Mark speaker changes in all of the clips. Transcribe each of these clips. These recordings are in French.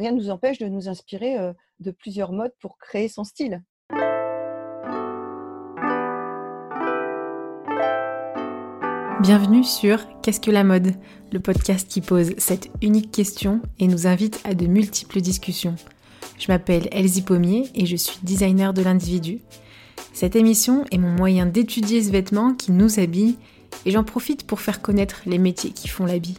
Speaker 1: rien ne nous empêche de nous inspirer de plusieurs modes pour créer son style.
Speaker 2: Bienvenue sur Qu'est-ce que la mode Le podcast qui pose cette unique question et nous invite à de multiples discussions. Je m'appelle Elsie Pommier et je suis designer de l'individu. Cette émission est mon moyen d'étudier ce vêtement qui nous habille et j'en profite pour faire connaître les métiers qui font l'habit.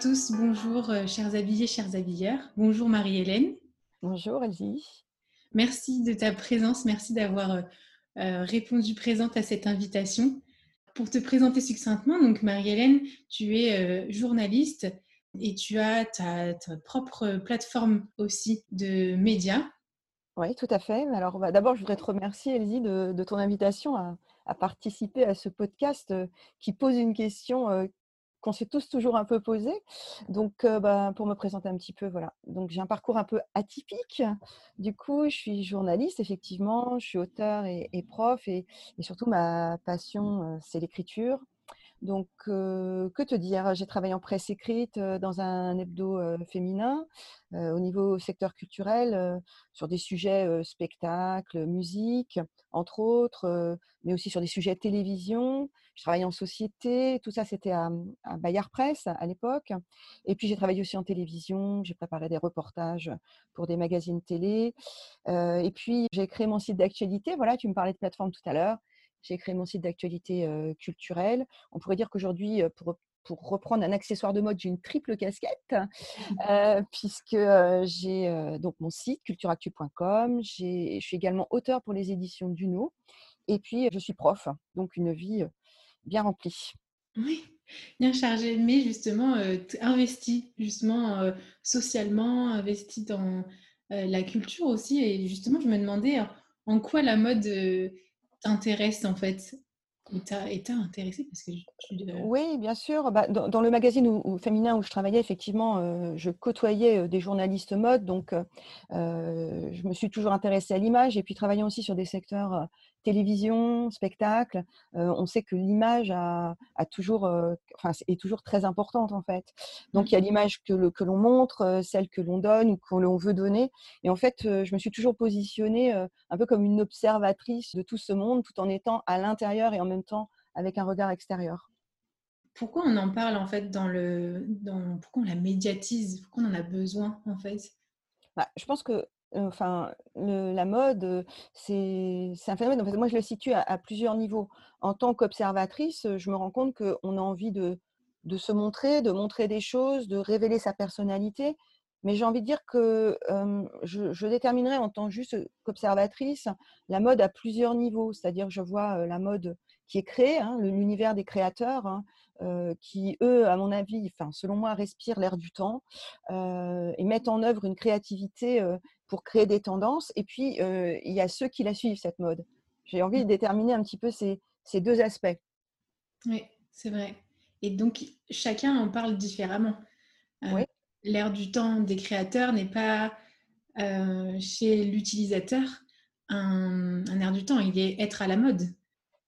Speaker 2: tous, bonjour euh, chers habillés, chers habilleurs. Bonjour Marie-Hélène.
Speaker 1: Bonjour Elsie.
Speaker 2: Merci de ta présence, merci d'avoir euh, euh, répondu présente à cette invitation. Pour te présenter succinctement, donc Marie-Hélène, tu es euh, journaliste et tu as ta, propre plateforme aussi de médias.
Speaker 1: Oui, tout à fait. Alors, bah, d'abord, je voudrais te remercier, Elsie, de, ton invitation à, à, participer à ce podcast qui pose une question qu'on s'est tous toujours un peu posé. Donc, bah, pour me présenter un petit peu, voilà. Donc, j'ai un parcours un peu atypique. Du coup, je suis journaliste, effectivement. Je suis auteur et, prof. Et, et, surtout, ma passion, c'est l'écriture. Donc, que te dire? J'ai travaillé en presse écrite dans un hebdo féminin au niveau secteur culturel sur des sujets spectacle, musique, entre autres, mais aussi sur des sujets télévision. Je travaillais en société, tout ça c'était à, à, Bayard Presse à l'époque. Et puis j'ai travaillé aussi en télévision, j'ai préparé des reportages pour des magazines télé. et puis j'ai créé mon site d'actualité. Voilà, tu me parlais de plateforme tout à l'heure. J'ai créé mon site d'actualité culturelle. On pourrait dire qu'aujourd'hui, pour, pour reprendre un accessoire de mode, j'ai une triple casquette, puisque j'ai donc mon site cultureactu.com. Je suis également auteur pour les éditions Duno. Et puis, je suis prof, donc une vie bien remplie.
Speaker 2: Oui, bien chargée, mais justement investi justement socialement, investi dans la culture aussi. Et justement, je me demandais en quoi la mode t'intéresse en fait et t'as intéressé parce que
Speaker 1: Oui, bien sûr. Bah, dans, le magazine où, féminin où je travaillais, effectivement, euh, je côtoyais euh, des journalistes mode, donc euh, je me suis toujours intéressée à l'image et puis travaillant aussi sur des secteurs télévision, spectacle. on sait que l'image a, toujours, enfin, est toujours très importante en fait. Donc il y a mmh. l'image que, que l'on montre, celle que l'on donne ou que l'on veut donner. Et en fait, je me suis toujours positionnée un peu comme une observatrice de tout ce monde, tout en étant à l'intérieur et en même temps avec un regard extérieur.
Speaker 2: Pourquoi on en parle en fait dans le, dans, pourquoi on la médiatise, pourquoi on en a besoin en fait?
Speaker 1: Bah, Je pense que enfin, la mode, c'est un phénomène. Moi, je le situe à, plusieurs niveaux. En tant qu'observatrice, je me rends compte qu'on a envie de, se montrer, de montrer des choses, de révéler sa personnalité. Mais j'ai envie de dire que je, déterminerai en tant juste qu'observatrice la mode à plusieurs niveaux. C'est-à-dire que je vois la mode qui est créé, hein, l'univers des créateurs, hein, qui, eux, à mon avis, enfin, selon moi, respirent l'air du temps et mettent en œuvre une créativité pour créer des tendances. Et puis, il y a ceux qui la suivent, cette mode. J'ai envie de mmh. déterminer un petit peu ces, ces deux aspects.
Speaker 2: Oui, c'est vrai. Et donc, chacun en parle différemment. Oui. L'air du temps des créateurs n'est pas chez l'utilisateur un, un air du temps, il est être à la mode.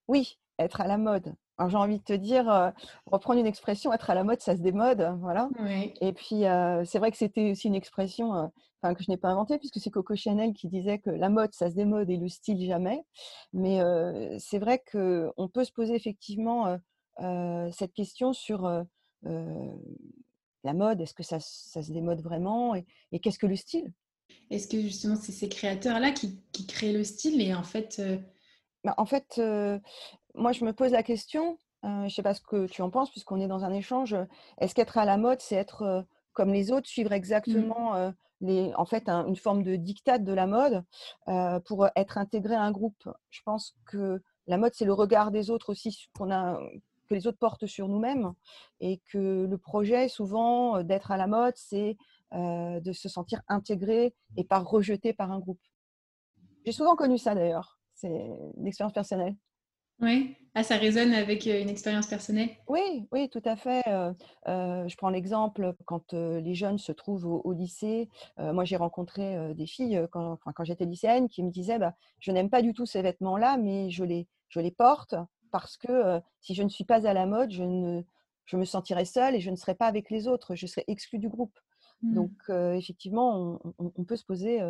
Speaker 1: Oui, être à la mode. Alors j'ai envie de te dire, euh, reprendre une expression, être à la mode, ça se démode, voilà. Et puis euh, c'est vrai que c'était aussi une expression euh, que je n'ai pas inventée puisque c'est Coco Chanel qui disait que la mode, ça se démode et le style jamais. Mais c'est vrai qu'on peut se poser effectivement cette question sur la mode. Est-ce que ça, se démode vraiment et, qu'est-ce que le style?
Speaker 2: Est-ce que justement c'est ces créateurs-là qui, qui, créent le style et en fait
Speaker 1: bah, en fait, moi, je me pose la question, je ne sais pas ce que tu en penses, puisqu'on est dans un échange. Est-ce qu'être à la mode, c'est être comme les autres, suivre mmh. exactement les, en fait, une forme de dictat de la mode pour être intégré à un groupe? Je pense que la mode, c'est le regard des autres aussi qu'on a, que les autres portent sur nous-mêmes et que le projet, souvent, d'être à la mode, c'est de se sentir intégré et pas rejeté par un groupe. J'ai souvent connu ça d'ailleurs. C'est une expérience personnelle.
Speaker 2: Oui, ah, ça résonne avec une expérience personnelle.
Speaker 1: Oui, oui, tout à fait. je prends l'exemple quand les jeunes se trouvent au, lycée. moi, j'ai rencontré des filles quand, quand j'étais lycéenne qui me disaient bah, Je n'aime pas du tout ces vêtements-là, mais je les, je les porte parce que si je ne suis pas à la mode, je, ne, je me sentirai seule et je ne serai pas avec les autres. Je serai exclue du groupe. Mmh. Donc, effectivement, on, peut se poser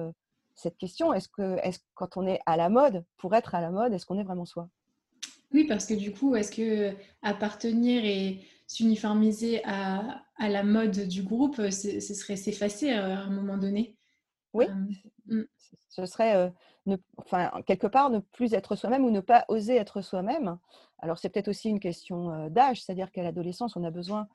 Speaker 1: cette question est-ce que, est quand on est à la mode, pour être à la mode, est-ce qu'on est vraiment soi?
Speaker 2: Oui, parce que du coup, est-ce que appartenir et s'uniformiser à, à, la mode du groupe, ce serait s'effacer à un moment donné?
Speaker 1: Oui, euh, mm. ce serait euh, ne, enfin, quelque part ne plus être soi-même ou ne pas oser être soi-même. Alors c'est peut-être aussi une question euh, d'âge, c'est-à-dire qu'à l'adolescence, on a besoin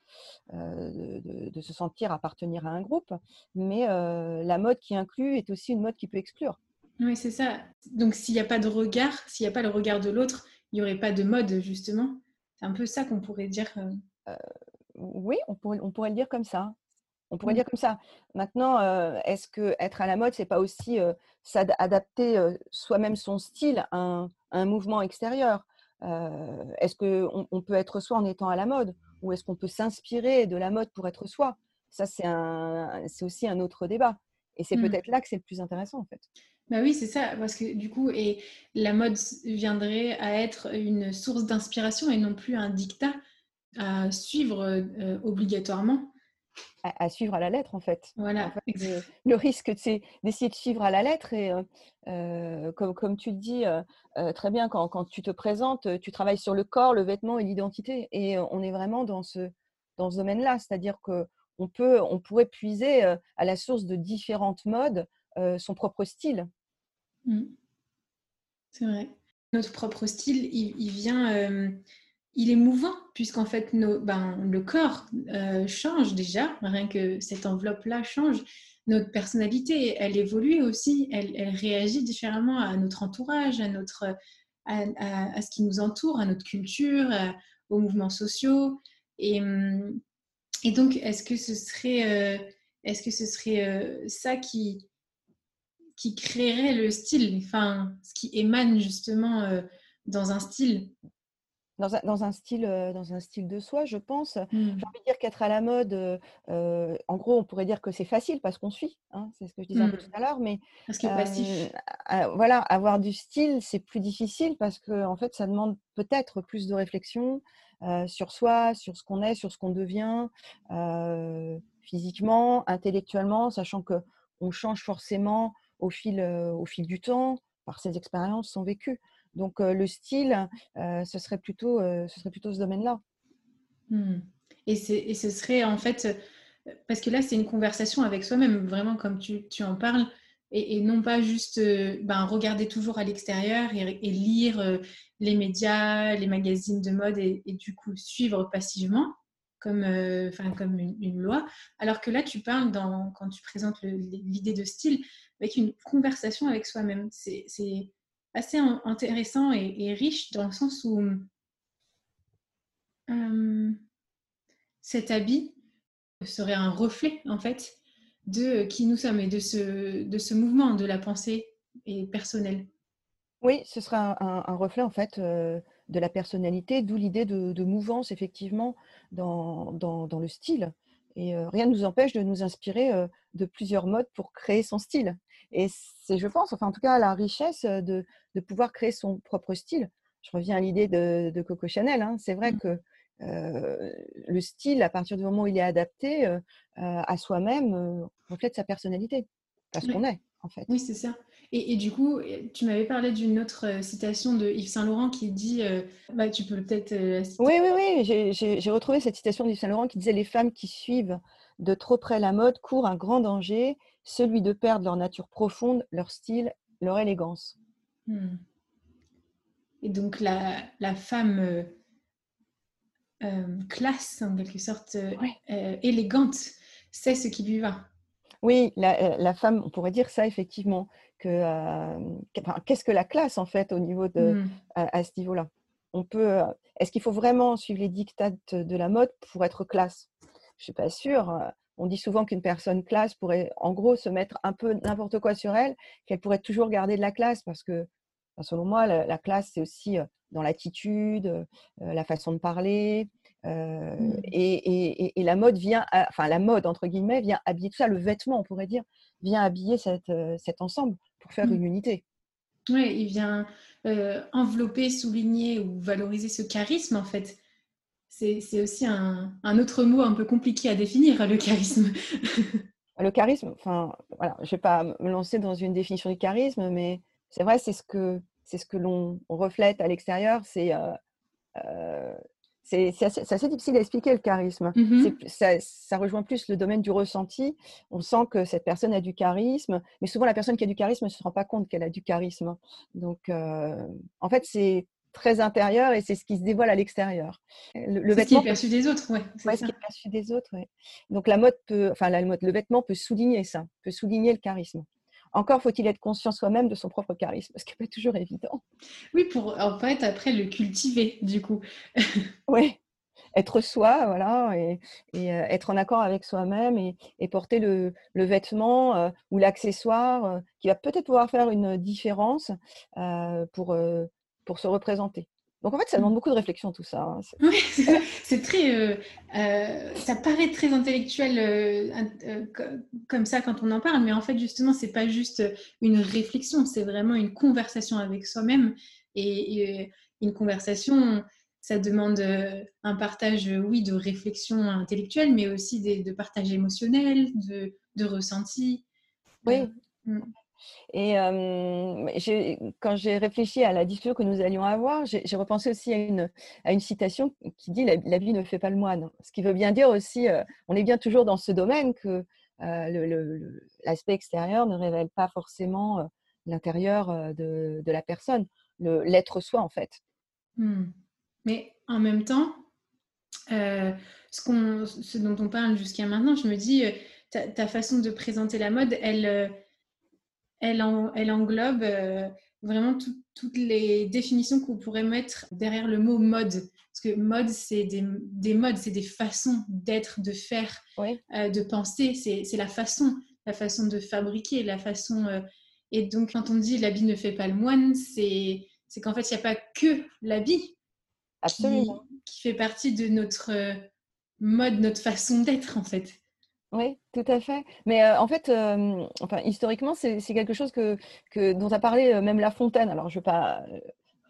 Speaker 1: de, de, se sentir appartenir à un groupe, mais la mode qui inclut est aussi une mode qui peut exclure.
Speaker 2: Oui, c'est ça. Donc s'il n'y a pas de regard, s'il n'y a pas le regard de l'autre, n'y aurait pas de mode, justement. C'est un peu ça qu'on pourrait dire. Euh.
Speaker 1: Euh, oui, on pourrait, on pourrait le dire comme ça. On pourrait mmh. dire comme ça. Maintenant, euh, est-ce que être à la mode, c'est pas aussi s'adapter soi-même son style à un, mouvement extérieur? Est-ce qu'on on peut être soi en étant à la mode? Ou est-ce qu'on peut s'inspirer de la mode pour être soi? Ça, c'est aussi un autre débat. Et c'est mmh. peut-être là que c'est le plus intéressant, en fait.
Speaker 2: Bah oui, c'est ça, parce que du coup, et la mode viendrait à être une source d'inspiration et non plus un dictat à suivre euh, obligatoirement.
Speaker 1: À, suivre à la lettre, en fait.
Speaker 2: Voilà.
Speaker 1: le, risque, c'est d'essayer de suivre à la lettre. Et euh, euh, comme, comme, tu le dis très bien, quand, quand, tu te présentes, tu travailles sur le corps, le vêtement et l'identité. Et on est vraiment dans ce, dans ce domaine-là. C'est-à-dire que on, peut, on pourrait puiser à la source de différentes modes son propre style.
Speaker 2: Mm. C'est vrai. Notre propre style, il, vient, euh, il est mouvant, puisqu'en fait, ben, le corps euh, change déjà, rien que cette enveloppe-là change. Notre personnalité, elle évolue aussi, elle, réagit différemment à notre entourage, à, notre, à, ce qui nous entoure, à notre culture, aux mouvements sociaux. Et, et donc, est-ce que ce serait, euh, est-ce que ce serait ça qui, qui créerait le style, enfin, ce qui émane justement euh, dans un style
Speaker 1: dans un, dans un, style, euh, dans un style de soi, je pense. Mmh. J'ai envie de dire qu'être à la mode, euh, en gros, on pourrait dire que c'est facile parce qu'on suit. Hein, c'est ce que je disais un peu mmh. tout à l'heure. Mais
Speaker 2: parce passif.
Speaker 1: voilà, avoir du style, c'est plus difficile parce que en fait, ça demande peut-être plus de réflexion sur soi, sur ce qu'on est, sur ce qu'on devient, physiquement, intellectuellement, sachant que on change forcément au fil, au fil du temps, par ses expériences, son vécu. Donc le style, ce, serait plutôt, ce serait plutôt ce domaine-là.
Speaker 2: Mmh. Et, et, ce serait en fait, parce que là c'est une conversation avec soi-même, vraiment comme tu, tu en parles, et, non pas juste ben, regarder toujours à l'extérieur et, lire les médias, les magazines de mode et, du coup suivre passivement comme, enfin comme une, loi. Alors que là tu parles quand tu présentes l'idée de style, avec une conversation avec soi-même. C'est assez intéressant et, riche dans le sens où euh, cet habit serait un reflet en fait de qui nous sommes et de ce, de ce mouvement de la pensée et personnelle.
Speaker 1: Oui, ce sera un, reflet en fait euh, de la personnalité, d'où l'idée de, mouvance effectivement dans, dans, dans, le style. Et euh, rien ne nous empêche de nous inspirer de plusieurs modes pour créer son style. Et c'est, je pense, enfin en tout cas, la richesse de, de pouvoir créer son propre style. Je reviens à l'idée de, de Coco Chanel. Hein. C'est vrai mmh. que euh, le style, à partir du moment où il est adapté euh, à soi-même, euh, reflète sa personnalité, parce qu'on est, en fait.
Speaker 2: Oui, c'est ça. Et, et, du coup, tu m'avais parlé d'une autre citation de Yves Saint Laurent qui dit, bah, tu peux peut-être
Speaker 1: Oui, oui, oui, j'ai retrouvé cette citation de Yves Saint Laurent qui disait Les femmes qui suivent de trop près la mode courent un grand danger celui de perdre leur nature profonde, leur style, leur élégance. Hmm.
Speaker 2: Et donc la, la femme euh, euh, classe, en quelque sorte, euh, élégante, c'est ce qui lui va.
Speaker 1: Oui, la, la, femme, on pourrait dire ça effectivement. Que, qu'est-ce que la classe en fait au niveau de, hmm. à, ce niveau-là? On peut. Est-ce qu'il faut vraiment suivre les dictates de la mode pour être classe? Je suis pas sûre. On dit souvent qu'une personne classe pourrait, en gros, se mettre un peu n'importe quoi sur elle, qu'elle pourrait toujours garder de la classe parce que, selon moi, la, classe, c'est aussi dans l'attitude, la façon de parler. Mmh. Et, la mode vient, enfin la mode entre guillemets vient habiller tout ça. Le vêtement, on pourrait dire, vient habiller cet ensemble pour faire mmh. une unité.
Speaker 2: Oui, il vient envelopper, souligner ou valoriser ce charisme en fait c'est aussi un, autre mot un peu compliqué à définir, le charisme.
Speaker 1: le charisme, enfin, voilà, je ne vais pas me lancer dans une définition du charisme, mais c'est vrai, c'est ce que, c'est ce que l'on reflète à l'extérieur. C'est euh, euh, c'est assez, difficile à expliquer le charisme. Mmh ça, rejoint plus le domaine du ressenti. On sent que cette personne a du charisme, mais souvent la personne qui a du charisme ne se rend pas compte qu'elle a du charisme. Donc, euh, en fait, c'est très intérieur et c'est ce qui se dévoile à l'extérieur.
Speaker 2: Le, vêtement ce qui est perçu des autres, ouais.
Speaker 1: ce qui est perçu des autres, ouais. Donc la mode peut, enfin la mode, le vêtement peut souligner ça, peut souligner le charisme. Encore faut-il être conscient soi-même de son propre charisme, ce qui n'est pas toujours évident.
Speaker 2: Oui, pour en fait après le cultiver du coup.
Speaker 1: oui, être soi, voilà, et, et euh, être en accord avec soi-même et, et, porter le, le vêtement euh, ou l'accessoire euh, qui va peut-être pouvoir faire une différence pour pour se représenter. Donc en fait, ça demande beaucoup de réflexion tout ça. Hein.
Speaker 2: Oui, c'est très, euh, euh, ça paraît très intellectuel euh, comme ça quand on en parle, mais en fait justement, c'est pas juste une réflexion, c'est vraiment une conversation avec soi-même et, une conversation. Ça demande un partage, oui, de réflexion intellectuelle, mais aussi de partage émotionnel, de, de ressenti.
Speaker 1: Oui. Mmh. Et quand j'ai réfléchi à la discussion que nous allions avoir, j'ai repensé aussi à une, à une citation qui dit la, vie ne fait pas le moine. Ce qui veut bien dire aussi, on est bien toujours dans ce domaine que l'aspect extérieur ne révèle pas forcément l'intérieur de, de, la personne, l'être soi en fait.
Speaker 2: Mmh. Mais en même temps, ce, dont on parle jusqu'à maintenant, je me dis, ta, façon de présenter la mode, elle elle, englobe euh, vraiment toutes les définitions qu'on pourrait mettre derrière le mot mode. Parce que mode, c'est des, modes, c'est des façons d'être, de faire, euh, de penser. C'est la façon, la façon de fabriquer, la façon. Euh, et donc, quand on dit l'habit ne fait pas le moine, c'est qu'en fait, il n'y a pas que l'habit qui, qui, fait partie de notre mode, notre façon d'être, en fait.
Speaker 1: Oui, tout à fait. Mais en fait, enfin, historiquement, c'est quelque chose que, que, dont a parlé même La Fontaine. Alors, je ne vais pas,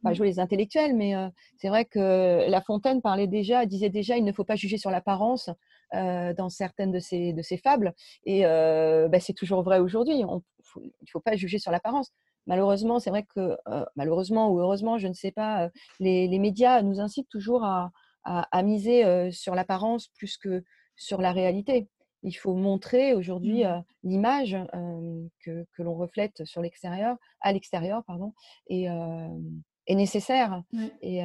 Speaker 1: pas, mmh. jouer les intellectuels, mais c'est vrai que La Fontaine parlait déjà, disait déjà, il ne faut pas juger sur l'apparence dans certaines de ses, de ses fables. Et bah, c'est toujours vrai aujourd'hui. Il ne faut pas juger sur l'apparence. Malheureusement, c'est vrai que, malheureusement ou heureusement, je ne sais pas, les, les médias nous incitent toujours à, à, à miser sur l'apparence plus que sur la réalité il faut montrer aujourd'hui mmh. l'image que, l'on reflète sur l'extérieur, à l'extérieur, pardon, et est nécessaire. Et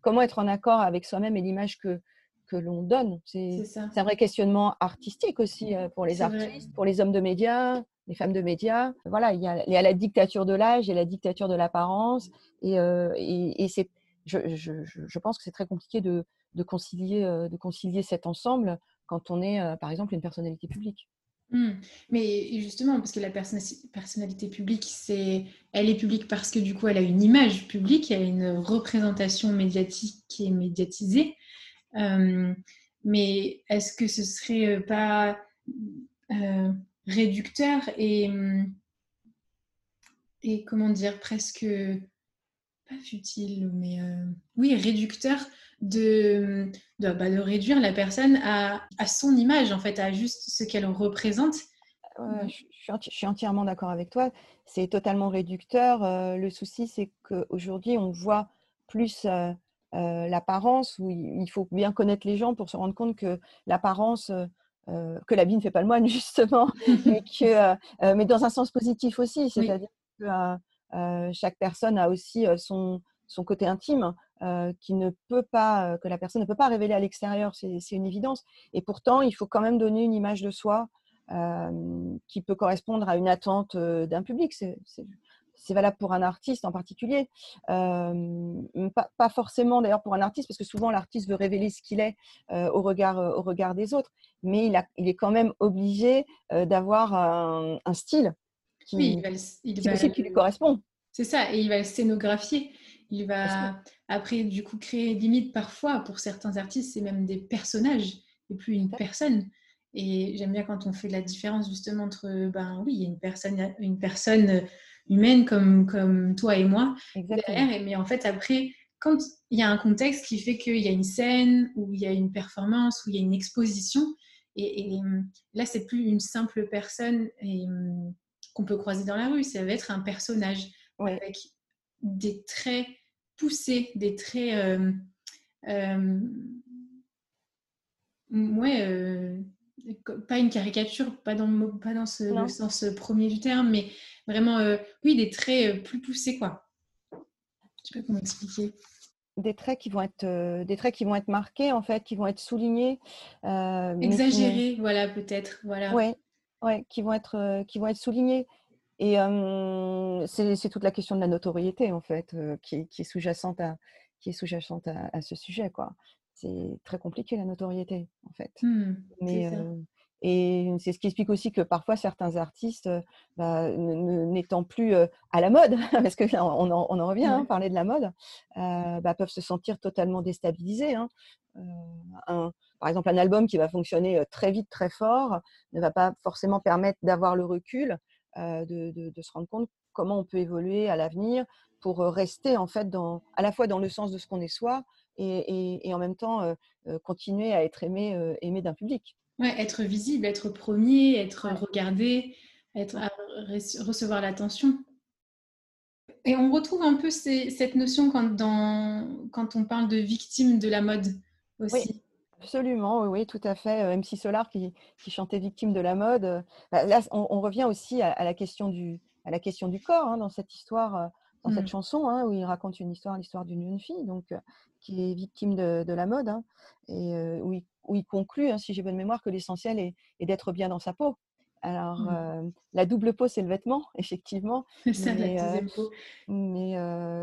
Speaker 1: comment être en accord avec soi-même et l'image que, que l'on donne. C'est un vrai questionnement artistique aussi pour les artistes, pour les hommes de médias, les femmes de médias. Voilà, il y a, la dictature de l'âge et la dictature de l'apparence. Et, et, c'est, je, je, je, pense que c'est très compliqué de, de, concilier, de concilier cet ensemble quand on est, par exemple, une personnalité publique.
Speaker 2: Mmh. Mais justement, parce que la personnalité publique, c'est, elle est publique parce que du coup, elle a une image publique, elle a une représentation médiatique qui est médiatisée. mais est-ce que ce serait pas réducteur et, et comment dire, presque pas futile, mais oui, réducteur de, de, bah, de, réduire la personne à, à, son image, en fait, à juste ce qu'elle représente.
Speaker 1: je, je, suis entièrement d'accord avec toi. C'est totalement réducteur. Euh, le souci, c'est qu'aujourd'hui, on voit plus euh, euh, l'apparence, où il faut bien connaître les gens pour se rendre compte que l'apparence, que la vie ne fait pas le moine, justement, que, mais dans un sens positif aussi. C'est-à-dire que chaque personne a aussi son, son côté intime. Euh, qui ne peut pas, euh, que la personne ne peut pas révéler à l'extérieur, c'est une évidence. Et pourtant, il faut quand même donner une image de soi euh, qui peut correspondre à une attente d'un public. c'est valable pour un artiste en particulier. pas, pas, forcément d'ailleurs pour un artiste, parce que souvent l'artiste veut révéler ce qu'il est au, regard, au regard des autres, mais il, a, il est quand même obligé d'avoir un, style qui, oui, il va, qui lui correspond.
Speaker 2: C'est ça, et il va le scénographier. Il va après, du coup, créer limite parfois, pour certains artistes, c'est même des personnages et plus une personne. Et j'aime bien quand on fait la différence justement entre, ben oui, il y a une personne, une personne humaine comme, comme toi et moi derrière, mais en fait après, quand il y a un contexte qui fait qu'il y a une scène, ou il y a une performance, ou il y a une exposition, et, là c'est plus une simple personne qu'on peut croiser dans la rue, ça va être un personnage avec des traits poussés, des traits... Euh, euh, ouais, euh, pas une caricature, pas dans, pas dans ce, le sens premier du terme, mais vraiment, oui, des traits plus poussés, quoi. Je sais pas comment expliquer.
Speaker 1: Des traits qui vont être des traits qui vont être marqués en fait qui vont être soulignés
Speaker 2: exagérés voilà peut-être voilà.
Speaker 1: Ouais ouais qui vont être qui vont être soulignés et c'est toute la question de la notoriété, en fait, qui, est sous-jacente à, qui est sous-jacente à, ce sujet, quoi. C'est très compliqué, la notoriété, en fait. Mmh, Mais, et c'est ce qui explique aussi que parfois certains artistes, bah, n'étant plus à la mode, parce que là, on, en, revient, à hein, parler de la mode, bah, peuvent se sentir totalement déstabilisés. Hein. Par exemple, un album qui va fonctionner très vite, très fort, ne va pas forcément permettre d'avoir le recul euh, de, se rendre compte comment on peut évoluer à l'avenir pour euh, rester en fait dans, à la fois dans le sens de ce qu'on est soi et, en même temps euh, continuer à être aimé, aimé d'un public.
Speaker 2: Ouais, être visible, être premier, être regardé, être, recevoir l'attention. Et on retrouve un peu cette notion quand, dans, quand on parle de victime de la mode aussi.
Speaker 1: Absolument, oui, tout à fait. MC Solar qui, chantait Victime de la mode. Bah, là, on, revient aussi à, la question du, à la question du corps hein, dans cette histoire, dans cette mmh. chanson, hein, où il raconte une histoire, l'histoire d'une jeune fille donc, qui est victime de, la mode, hein, et où il, conclut, si j'ai bonne mémoire, que l'essentiel est d'être bien dans sa peau. Alors, mmh. la double peau, c'est le vêtement, effectivement.
Speaker 2: Ça, mais, la peau.
Speaker 1: mais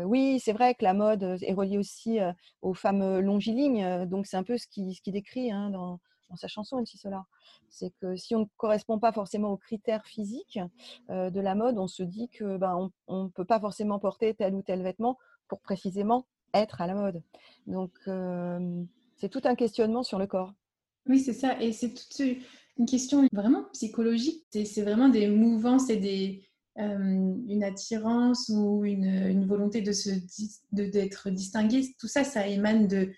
Speaker 1: oui, c'est vrai que la mode est reliée aussi aux femmes longilignes. Donc, c'est un peu ce qu'il ce qui décrit hein, dans, dans, sa chanson, MC Solar. C'est que si on ne correspond pas forcément aux critères physiques de la mode, on se dit que ben, on ne peut pas forcément porter tel ou tel vêtement pour précisément être à la mode. Donc, c'est tout un questionnement sur le corps.
Speaker 2: Oui, c'est ça. Et c'est tout une question vraiment psychologique. C'est vraiment des mouvances et des, euh, une attirance ou une, une volonté de se d'être distingué. Tout ça, ça émane de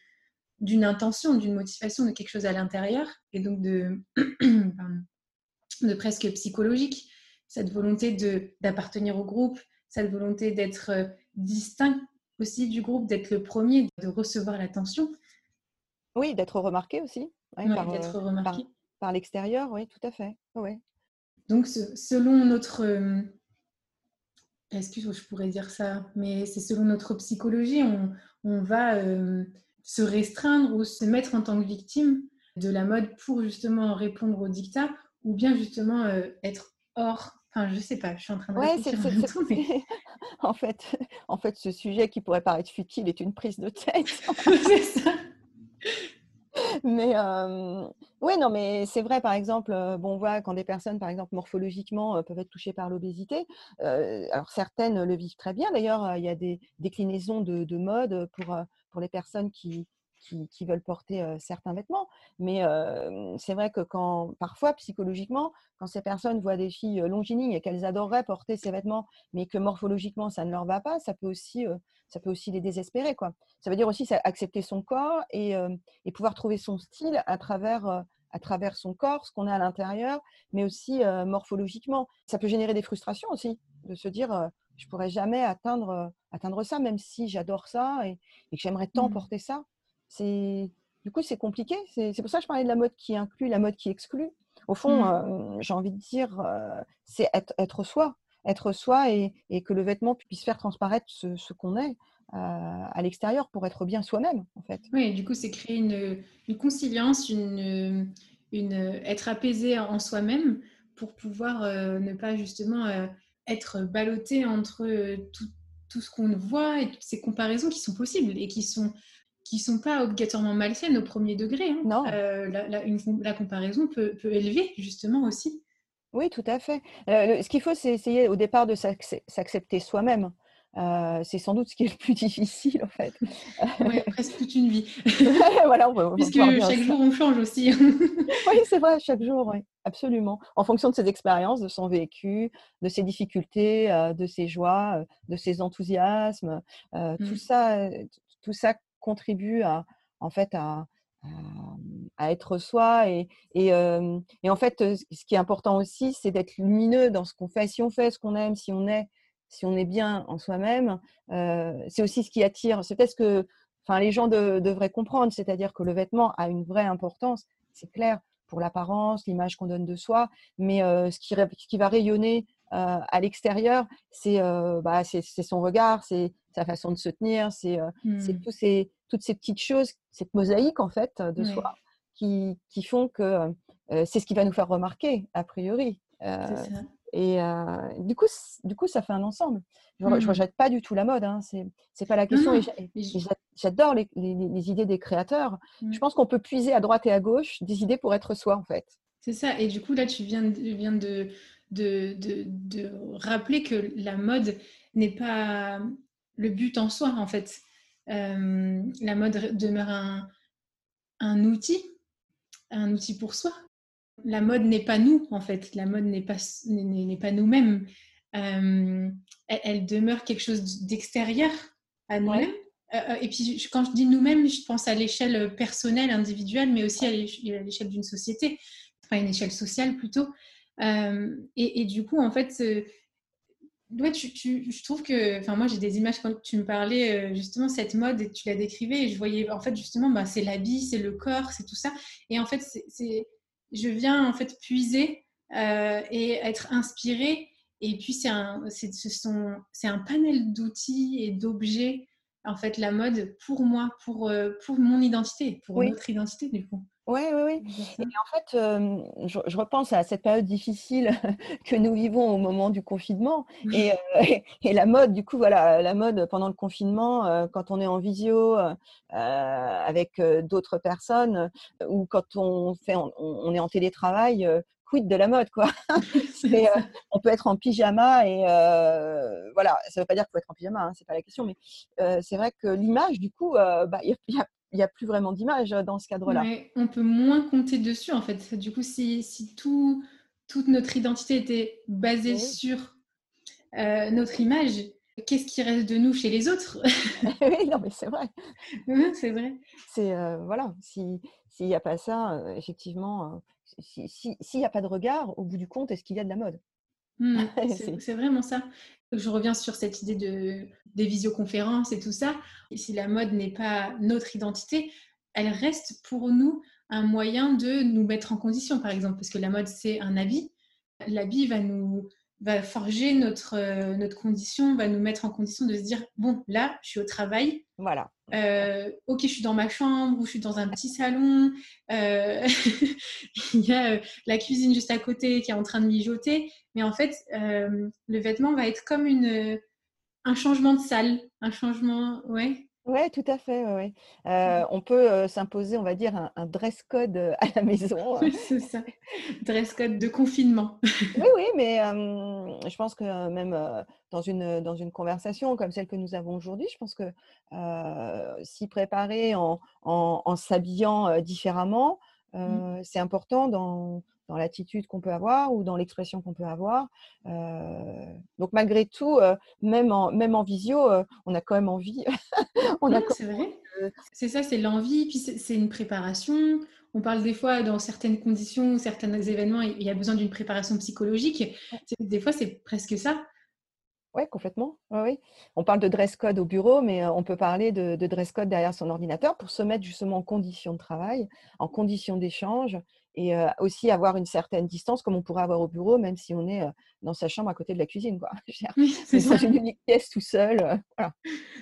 Speaker 2: d'une intention, d'une motivation, de quelque chose à l'intérieur et donc de, de presque psychologique. Cette volonté de d'appartenir au groupe, cette volonté d'être euh, distinct aussi du groupe, d'être le premier, de recevoir l'attention.
Speaker 1: Oui, d'être remarqué aussi.
Speaker 2: d'être euh, remarqué
Speaker 1: par l'extérieur, oui, tout à fait. Oui.
Speaker 2: Donc, selon notre. Euh, excuse-moi, je pourrais dire ça, mais c'est selon notre psychologie, on, va euh, se restreindre ou se mettre en tant que victime de la mode pour justement répondre aux dictats ou bien justement euh, être hors. Enfin, je sais pas, je suis en train de ouais, c'est,
Speaker 1: en, fait, en fait, ce sujet qui pourrait paraître futile est une prise de tête.
Speaker 2: c'est ça
Speaker 1: mais oui, non, mais c'est vrai, par exemple, bon, on voit quand des personnes, par exemple, morphologiquement, peuvent être touchées par l'obésité. alors, certaines le vivent très bien. D'ailleurs, il y a des déclinaisons de, de mode pour les personnes qui, qui, veulent porter certains vêtements. Mais c'est vrai que quand, parfois, psychologiquement, quand ces personnes voient des filles longilignes et qu'elles adoreraient porter ces vêtements, mais que morphologiquement, ça ne leur va pas, ça peut aussi, ça peut aussi les désespérer. Quoi. Ça veut dire aussi accepter son corps et, et pouvoir trouver son style à travers à travers son corps, ce qu'on a à l'intérieur, mais aussi morphologiquement. Ça peut générer des frustrations aussi, de se dire je pourrais jamais atteindre, atteindre ça, même si j'adore ça et, que j'aimerais tant mmh. porter ça c'est du coup c'est compliqué. C'est pour ça que je parlais de la mode qui inclut, la mode qui exclut. Au fond, mmh. euh, j'ai envie de dire, euh, c'est être, soi, être soi et, que le vêtement puisse faire transparaître ce, qu'on est. Euh, à l'extérieur pour être bien soi-même en fait.
Speaker 2: Oui, du coup c'est créer une, une conciliance, une, une, être apaisé en soi-même pour pouvoir ne pas justement être ballotté entre tout, tout ce qu'on voit et toutes ces comparaisons qui sont possibles et qui sont qui sont pas obligatoirement malsaines au premier degré. Hein.
Speaker 1: Non.
Speaker 2: la, la, comparaison peut, peut, élever justement aussi.
Speaker 1: Oui, tout à fait. ce qu'il faut, c'est essayer au départ de s'accepter soi-même. Euh, c'est sans doute ce qui est le plus difficile en fait.
Speaker 2: Oui, presque toute une vie.
Speaker 1: voilà,
Speaker 2: Puisque chaque jour on change aussi.
Speaker 1: oui, c'est vrai, chaque jour, oui, absolument. En fonction de ses expériences, de son vécu, de ses difficultés, euh, de ses joies, euh, de ses enthousiasmes, tout mmh. ça, tout ça contribue à, en fait, à, à, être soi. Et, et, et, en fait, ce qui est important aussi, c'est d'être lumineux dans ce qu'on fait. Si on fait ce qu'on aime, si on est si on est bien en soi-même, euh, c'est aussi ce qui attire. C'est peut-ce que enfin, les gens devraient comprendre, c'est-à-dire que le vêtement a une vraie importance, c'est clair, pour l'apparence, l'image qu'on donne de soi, mais euh, ce, qui, va rayonner euh, à l'extérieur, bah, c'est son regard, c'est sa façon de se tenir, c'est mmh. ces, toutes ces petites choses, cette mosaïque en fait de soi qui, qui, font que c'est ce qui va nous faire remarquer, a priori. Et du, coup, du coup, ça fait un ensemble. Je ne mmh. rejette pas du tout la mode, hein, c'est pas la question. J'adore les, les, idées des créateurs. Je mmh. pense qu'on peut puiser à droite et à gauche des idées pour être soi, en fait.
Speaker 2: C'est ça. Et du coup, là, tu viens, de, viens de, de, de, rappeler que la mode n'est pas le but en soi, en fait. la mode demeure un, un outil, un outil pour soi la mode n'est pas nous, en fait. La mode n'est pas, n'est, pas nous-mêmes. Euh, elle, demeure quelque chose d'extérieur à nous-mêmes. Euh, euh, et puis, quand je dis nous-mêmes, je pense à l'échelle personnelle, individuelle, mais aussi à l'échelle d'une société, enfin une échelle sociale plutôt. et, du coup, en fait, ouais, tu, je trouve que, enfin, moi, j'ai des images quand tu me parlais justement cette mode et tu la décrivais, et je voyais, en fait, justement, bah, c'est l'habit, c'est le corps, c'est tout ça. Et en fait, c'est je viens en fait puiser euh, et être inspirée. Et puis, c'est un, c'est, un panel d'outils et d'objets, en fait, la mode pour moi, pour, euh, pour mon identité, pour notre identité, du coup.
Speaker 1: Oui, oui, oui. Et en fait, je, repense à cette période difficile que nous vivons au moment du confinement. Et, et, la mode, du coup, voilà, la mode pendant le confinement, quand on est en visio avec d'autres personnes ou quand on, fait, on, est en télétravail, quid de la mode, quoi? on peut être en pyjama et voilà, ça ne veut pas dire qu'il faut être en pyjama, hein, c'est pas la question, mais c'est vrai que l'image, du coup, bah, il y, a n'y a plus vraiment d'image euh, dans ce cadre-là.
Speaker 2: on peut moins compter dessus, en fait. Du coup, si, si tout, toute notre identité était basée sur euh, notre image, qu'est-ce qui reste de nous chez les autres?
Speaker 1: Oui, non, mais c'est vrai.
Speaker 2: c'est vrai.
Speaker 1: C'est, euh, voilà, s'il n'y a pas ça, effectivement, s'il n'y a pas de regard, au bout du compte, est-ce qu'il y a de la mode?
Speaker 2: Mmh, c'est vraiment ça. Je reviens sur cette idée de, des visioconférences et tout ça. Et si la mode n'est pas notre identité, elle reste pour nous un moyen de nous mettre en condition, par exemple, parce que la mode, c'est un habit. L'habit va nous va forger notre, euh, notre condition, va nous mettre en condition de se dire, bon, là, je suis au travail.
Speaker 1: Voilà.
Speaker 2: Euh, ok, je suis dans ma chambre ou je suis dans un petit salon. Euh, il y a la cuisine juste à côté qui est en train de mijoter. Mais en fait, le vêtement va être comme un changement de salle, un changement, ouais,
Speaker 1: oui, tout à fait. Ouais, mmh. on peut s'imposer, on va dire, un, dress code à la maison.
Speaker 2: Oui, c'est ça. Dress code de confinement.
Speaker 1: oui, oui, mais je pense que même dans, une, dans une conversation comme celle que nous avons aujourd'hui, je pense que s'y préparer en, en, s'habillant différemment, mmh. c'est important dans, dans l'attitude qu'on peut avoir ou dans l'expression qu'on peut avoir. Euh, donc malgré tout, euh, même, en, même en visio, euh, on a quand même envie.
Speaker 2: on a c'est vrai. C'est ça, c'est l'envie, puis c'est une préparation. On parle des fois dans certaines conditions, certains événements, il y a besoin d'une préparation psychologique. Des fois, c'est presque ça.
Speaker 1: Oui, complètement. oui. On parle de dress code au bureau, mais on peut parler de, de, dress code derrière son ordinateur pour se mettre justement en condition de travail, en condition d'échange et aussi avoir une certaine distance comme on pourrait avoir au bureau, même si on est dans sa chambre à côté de la cuisine. Quoi. c'est dans une unique pièce tout seul.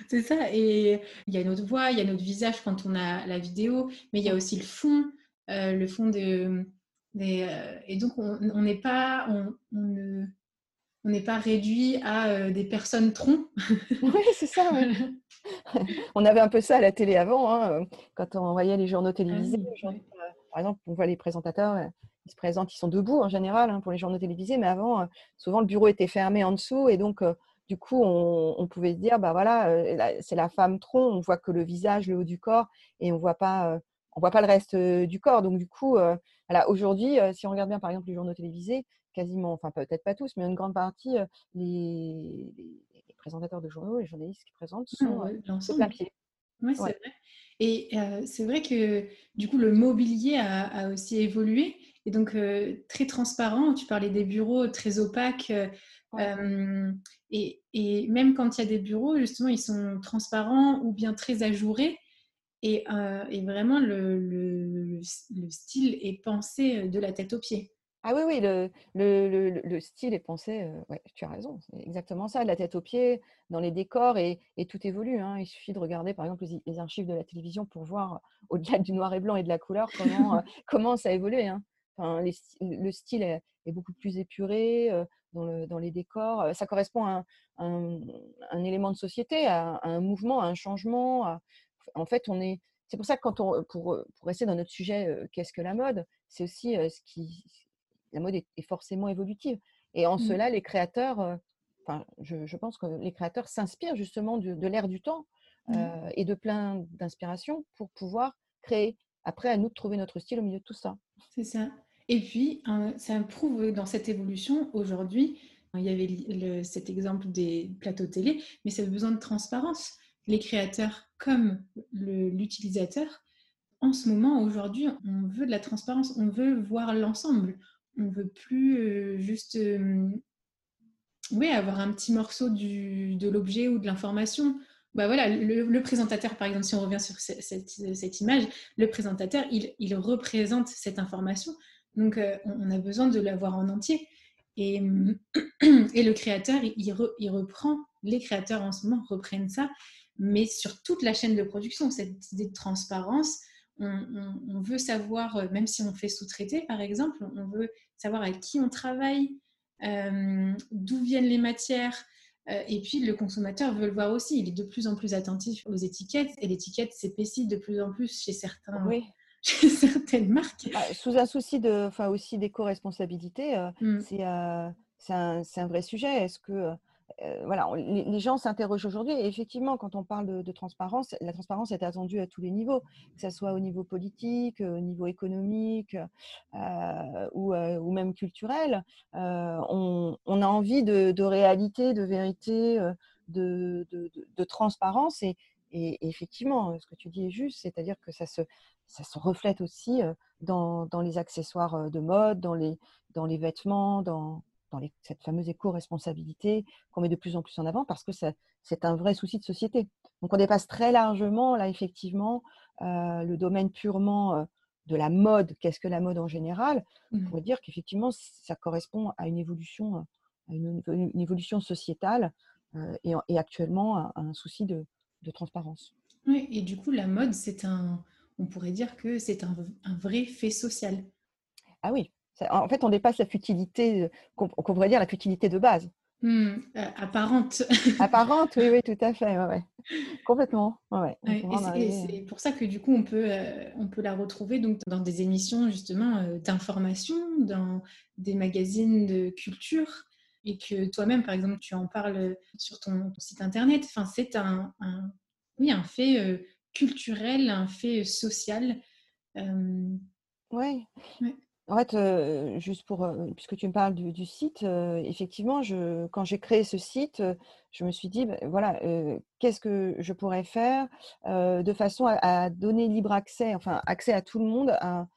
Speaker 2: C'est ça. Et il y a notre voix, il y a notre visage quand on a la vidéo, mais il y a aussi le fond, le fond de. et donc, on n'est pas. On, ne, on n'est pas réduit à des personnes troncs.
Speaker 1: oui, c'est ça. on avait un peu ça à la télé avant, hein, quand on voyait les journaux télévisés. Ah par exemple, on voit les présentateurs, ils se présentent, ils sont debout en général hein, pour les journaux télévisés, mais avant, souvent le bureau était fermé en dessous et donc du coup, on, pouvait se dire, bah voilà, c'est la femme tronc, on voit que le visage, le haut du corps, et on voit pas, on voit pas le reste du corps. Donc du coup, voilà, aujourd'hui, si on regarde bien par exemple les journaux télévisés, quasiment, enfin peut-être pas tous, mais une grande partie, les, présentateurs de journaux, les journalistes qui présentent ah sont
Speaker 2: au plein pied. Oui, c'est vrai. Et c'est vrai que du coup, le mobilier a, aussi évolué. Et donc, très transparent, tu parlais des bureaux très opaques. et, même quand il y a des bureaux, justement, ils sont transparents ou bien très ajourés. Et, vraiment, le, style est pensé de la tête aux pieds.
Speaker 1: Ah oui, oui, le, le, le, style est pensé, ouais, tu as raison, c'est exactement ça, de la tête aux pieds, dans les décors, et, et tout évolue. Hein. Il suffit de regarder, par exemple, les, archives de la télévision pour voir, au-delà du noir et blanc et de la couleur, comment, comment ça a évolué. Hein. Enfin, le style est, beaucoup plus épuré dans, dans, les décors. Ça correspond à un, un, élément de société, à, un mouvement, à un changement. En fait, on est... C'est pour ça que quand on, pour, pour rester dans notre sujet, qu'est-ce que la mode C'est aussi ce qui la mode est, forcément évolutive. Et en mmh. cela, les créateurs, euh, enfin, je, pense que les créateurs s'inspirent justement de, l'ère du temps mmh. euh, et de plein d'inspirations pour pouvoir créer. Après, à nous de trouver notre style au milieu de tout ça.
Speaker 2: C'est ça. Et puis, ça prouve dans cette évolution aujourd'hui, il y avait cet exemple des plateaux télé, mais c'est le besoin de transparence. Les créateurs comme l'utilisateur, en ce moment, aujourd'hui, on veut de la transparence, on veut voir l'ensemble on veut plus juste oui, avoir un petit morceau du, de l'objet ou de l'information. Bah voilà, le, présentateur, par exemple, si on revient sur cette, image, le présentateur, il, représente cette information. Donc, on, a besoin de l'avoir en entier. Et, et le créateur, il, il, reprend, les créateurs en ce moment reprennent ça, mais sur toute la chaîne de production, cette idée de transparence, on, veut savoir, euh, même si on fait sous-traiter par exemple, on veut savoir avec qui on travaille, euh, d'où viennent les matières. Euh, et puis le consommateur veut le voir aussi. Il est de plus en plus attentif aux étiquettes et l'étiquette s'épaissit de plus en plus chez, certains, chez certaines marques.
Speaker 1: Ah, sous un souci de, enfin aussi d'éco-responsabilité, mmh. c'est un, vrai sujet. Est-ce que voilà, les, gens s'interrogent aujourd'hui. Et effectivement, quand on parle de, transparence, la transparence est attendue à tous les niveaux, que ce soit au niveau politique, au niveau économique ou, même culturel. On, a envie de, réalité, de vérité, de, transparence. Et, effectivement, ce que tu dis est juste, c'est-à-dire que ça se, ça se reflète aussi dans, les accessoires de mode, dans les, dans les vêtements, dans, dans cette fameuse éco-responsabilité qu'on met de plus en plus en avant parce que c'est un vrai souci de société. Donc on dépasse très largement, là, effectivement, euh, le domaine purement euh, de la mode. Qu'est-ce que la mode en général? On mmh. pourrait dire qu'effectivement, ça correspond à une évolution, à une, évolution sociétale euh, et, actuellement à, un souci de, transparence.
Speaker 2: Oui, et du coup, la mode, c'est un, on pourrait dire que c'est un, un vrai fait social.
Speaker 1: Ah oui, en fait, on dépasse la futilité, qu'on pourrait dire la futilité de base.
Speaker 2: Mmh, euh, apparente.
Speaker 1: apparente, oui, oui, tout à fait. Complètement.
Speaker 2: c'est pour ça que du coup, on peut, euh, on peut la retrouver donc, dans des émissions justement euh, d'information, dans des magazines de culture, et que toi-même, par exemple, tu en parles sur ton, site internet. Enfin, c'est un, oui, un fait culturel, un fait social.
Speaker 1: Oui. Ouais. En fait, juste pour, puisque tu me parles du, site, effectivement, je, quand j'ai créé ce site, je me suis dit, bah, voilà, qu'est-ce que je pourrais faire de façon à, donner libre accès, enfin accès à tout le monde à,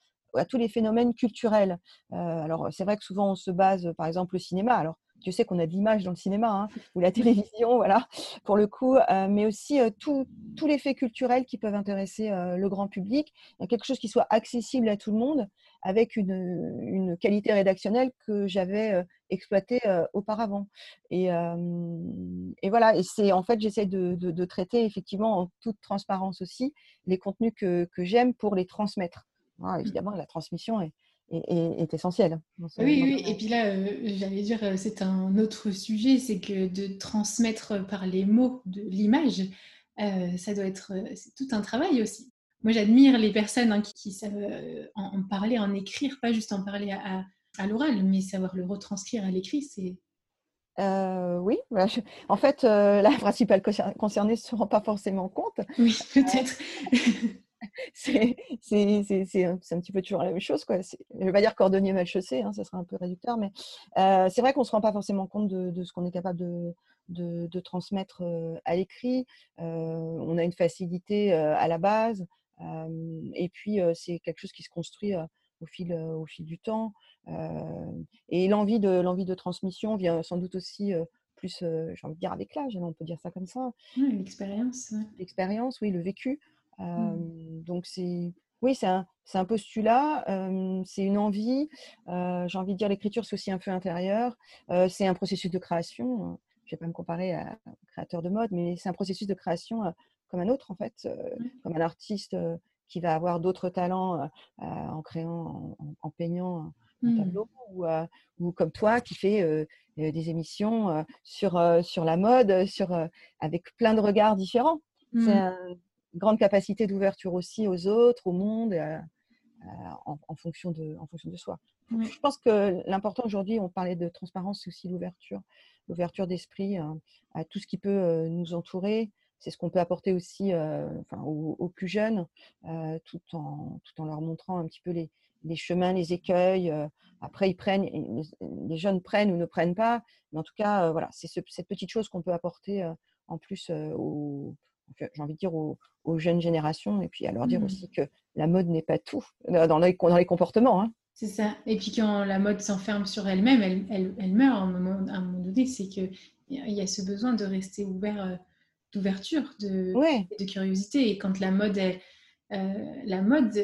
Speaker 1: tous les phénomènes culturels. alors, c'est vrai que souvent on se base, par exemple, au cinéma. Alors, tu sais qu'on a de l'image dans le cinéma hein, ou la télévision, voilà, pour le coup, mais aussi tous les faits culturels qui peuvent intéresser le grand public, quelque chose qui soit accessible à tout le monde, avec une, qualité rédactionnelle que j'avais exploitée auparavant. Et, voilà, et c'est en fait, j'essaie de, traiter effectivement en toute transparence aussi les contenus que, j'aime pour les transmettre. Mmh. évidemment, la transmission est, est, essentiel.
Speaker 2: oui, oui, et puis là, j'allais dire, c'est un autre sujet, c'est que de transmettre par les mots de l'image, ça doit être tout un travail aussi. Moi, j'admire les personnes hein, qui, savent en, parler, en écrire, pas juste en parler à, à l'oral, mais savoir le retranscrire à l'écrit, c'est
Speaker 1: euh, oui, en fait, euh, la principale concernée ne se rend pas forcément compte.
Speaker 2: Oui, peut-être.
Speaker 1: c'est un petit peu toujours la même chose. Quoi. Je ne vais pas dire cordonnier mal chaussé, hein, ça serait un peu réducteur, mais euh, c'est vrai qu'on ne se rend pas forcément compte de, ce qu'on est capable de, de, transmettre à l'écrit. on a une facilité à la base, et puis c'est quelque chose qui se construit au fil, au fil du temps. et l'envie de, l'envie de transmission vient sans doute aussi plus, j'ai envie de dire, avec l'âge, hein, on peut dire ça comme ça.
Speaker 2: l'expérience.
Speaker 1: L'expérience, oui, le vécu. Mmh. Donc, c'est, oui, c'est un, un postulat, c'est une envie. j'ai envie de dire, l'écriture, c'est aussi un feu intérieur. c'est un processus de création. Je ne vais pas me comparer à un créateur de mode, mais c'est un processus de création comme un autre, en fait, comme un artiste qui va avoir d'autres talents en créant, en, peignant un mmh. tableau, ou, comme toi qui fais des émissions sur, sur la mode, sur, avec plein de regards différents. C'est mmh. une grande capacité d'ouverture aussi aux autres, au monde, en, fonction de, en fonction de soi. Je pense que l'important aujourd'hui, on parlait de transparence, c'est aussi l'ouverture, l'ouverture d'esprit hein, à tout ce qui peut nous entourer, c'est ce qu'on peut apporter aussi aux, plus jeunes, tout, en, tout en leur montrant un petit peu les, chemins, les écueils. après, ils prennent, les jeunes prennent ou ne prennent pas, mais en tout cas, voilà, c'est cette petite chose qu'on peut apporter en plus aux, j'ai envie de dire aux, jeunes générations, et puis à leur dire mmh. aussi que la mode n'est pas tout dans les, dans les comportements. Hein.
Speaker 2: C'est ça. Et puis quand la mode s'enferme sur elle-même, elle, elle, meurt à un moment, à un moment donné. C'est qu'il y a ce besoin de rester ouvert d'ouverture, de, de, curiosité. Et quand la mode est. Euh, la mode,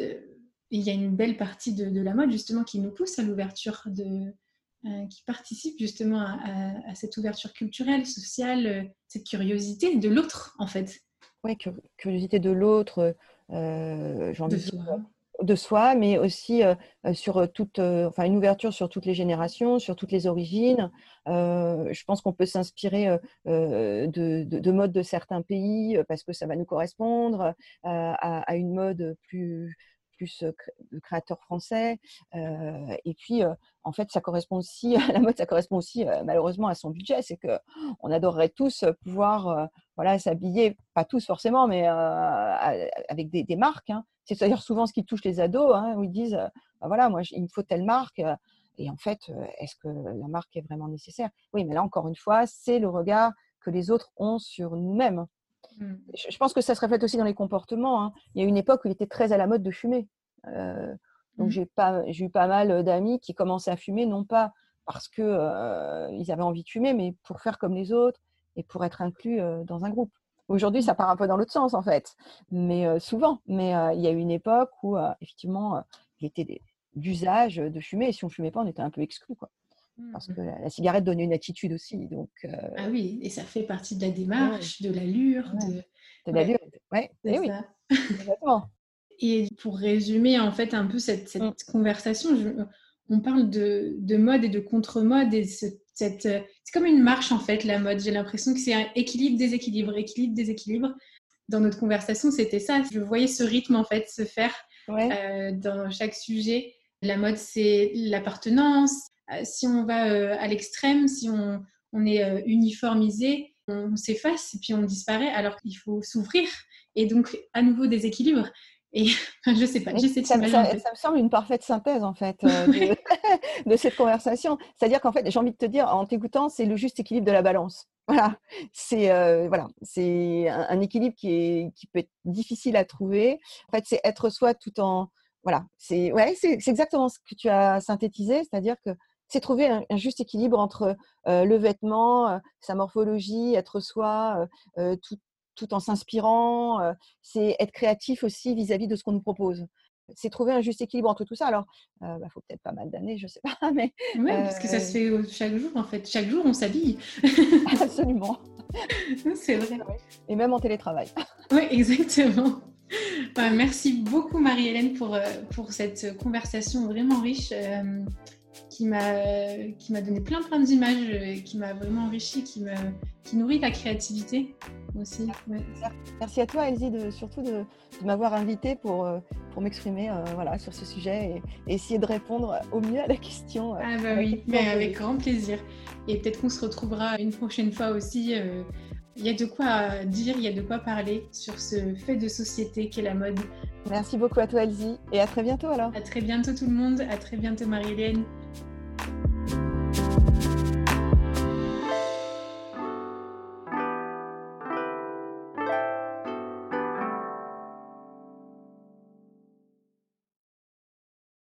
Speaker 2: il y a une belle partie de, la mode justement qui nous pousse à l'ouverture, de, euh, qui participe justement à, cette ouverture culturelle, sociale, cette curiosité de l'autre en fait.
Speaker 1: Oui, curiosité de l'autre, euh, j'ai envie de, dire, de soi, mais aussi sur toute, enfin une ouverture sur toutes les générations, sur toutes les origines. je pense qu'on peut s'inspirer de, modes de certains pays parce que ça va nous correspondre à, une mode plus plus de créateurs français. et puis, en fait, ça correspond aussi, la mode, ça correspond aussi malheureusement à son budget. C'est que on adorerait tous pouvoir voilà, s'habiller, pas tous forcément, mais avec des, marques. Hein. C'est d'ailleurs souvent ce qui touche les ados, hein, où ils disent, bah voilà, moi, il me faut telle marque. Et en fait, est-ce que la marque est vraiment nécessaire? Oui, mais là, encore une fois, c'est le regard que les autres ont sur nous-mêmes. Mmh. Je pense que ça se reflète aussi dans les comportements. Hein. Il y a une époque où il était très à la mode de fumer. donc mmh. j'ai pas, j'ai eu pas mal d'amis qui commençaient à fumer, non pas parce que ils avaient envie de fumer, mais pour faire comme les autres et pour être inclus dans un groupe. Aujourd'hui, ça mmh. part un peu dans l'autre sens en fait, mais souvent. Mais il y a eu une époque où effectivement, il était d'usage de fumer et si on fumait pas, on était un peu exclu quoi. Parce mmh. que la, cigarette donne une attitude aussi. Donc,
Speaker 2: Ah oui, et ça fait partie de la démarche, de l'allure. De,
Speaker 1: de l'allure, ouais. Et eh oui.
Speaker 2: Exactement. Et pour résumer en fait un peu cette, cette mmh. conversation, on parle de, de, mode et de contre-mode et cette, c'est comme une marche en fait la mode. J'ai l'impression que c'est un équilibre, déséquilibre, équilibre, déséquilibre. Dans notre conversation, c'était ça. Je voyais ce rythme en fait se faire euh, dans chaque sujet. La mode, c'est l'appartenance, euh, si on va euh, à l'extrême, si on, est euh, uniformisé, on s'efface et puis on disparaît alors qu'il faut s'ouvrir et donc à nouveau des équilibres. Et je sais pas,
Speaker 1: j'essaie de ça, ça, ça, me semble une parfaite synthèse en fait de, cette conversation. C'est-à-dire qu'en fait, j'ai envie de te dire, en t'écoutant, c'est le juste équilibre de la balance. Voilà, c'est voilà, c'est un, équilibre qui, est, qui peut être difficile à trouver. En fait, c'est être soi tout en voilà, c'est ouais, c'est exactement ce que tu as synthétisé, c'est-à-dire que c'est trouver un, juste équilibre entre le vêtement, sa morphologie, être soi, tout, en s'inspirant. c'est être créatif aussi vis-à-vis de ce qu'on nous propose. C'est trouver un juste équilibre entre tout ça. Alors, il bah, faut peut-être pas mal d'années, je ne sais pas. Mais,
Speaker 2: oui, parce que ça se fait chaque jour, en fait. Chaque jour, on s'habille.
Speaker 1: Absolument.
Speaker 2: c'est vrai.
Speaker 1: Et même en télétravail.
Speaker 2: Oui, exactement. merci beaucoup Marie-Hélène pour, pour cette conversation vraiment riche qui m'a donné plein plein d'images, qui m'a vraiment enrichi, qui, me, qui nourrit ta créativité aussi.
Speaker 1: Merci à toi Elsie de, surtout de, m'avoir invité pour, euh, pour m'exprimer euh, voilà, sur ce sujet et, essayer de répondre au mieux à la question.
Speaker 2: Euh, ah bah oui, mais avec grand plaisir. Et peut-être qu'on se retrouvera une prochaine fois aussi. Il y a de quoi dire, il y a de quoi parler sur ce fait de société qu'est la mode.
Speaker 1: Merci beaucoup à toi Elsie et à très bientôt alors.
Speaker 2: À très bientôt tout le monde, à très bientôt Marie-Hélène.